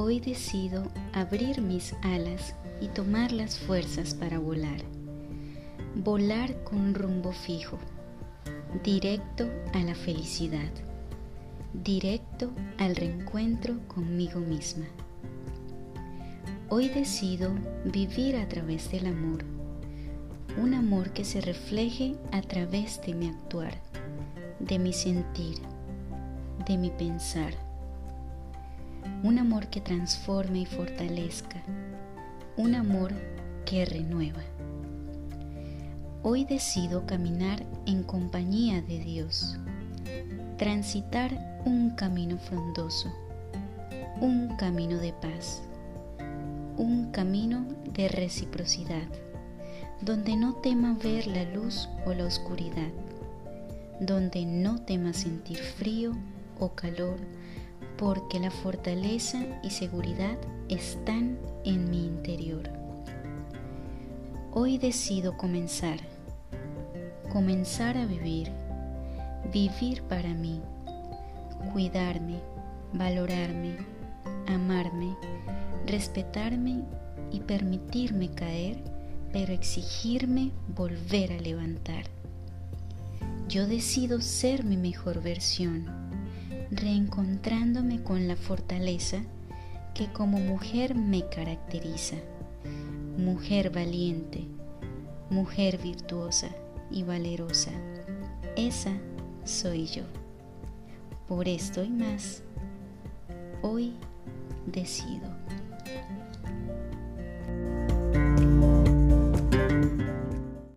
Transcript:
Hoy decido abrir mis alas y tomar las fuerzas para volar. Volar con rumbo fijo, directo a la felicidad, directo al reencuentro conmigo misma. Hoy decido vivir a través del amor, un amor que se refleje a través de mi actuar, de mi sentir, de mi pensar. Un amor que transforme y fortalezca, un amor que renueva. Hoy decido caminar en compañía de Dios, transitar un camino frondoso, un camino de paz un camino de reciprocidad, donde no tema ver la luz o la oscuridad, donde no tema sentir frío o calor, porque la fortaleza y seguridad están en mi interior. Hoy decido comenzar, comenzar a vivir, vivir para mí, cuidarme, valorarme, amarme, respetarme y permitirme caer, pero exigirme volver a levantar. Yo decido ser mi mejor versión, reencontrándome con la fortaleza que como mujer me caracteriza. Mujer valiente, mujer virtuosa y valerosa. Esa soy yo. Por esto y más, hoy decido.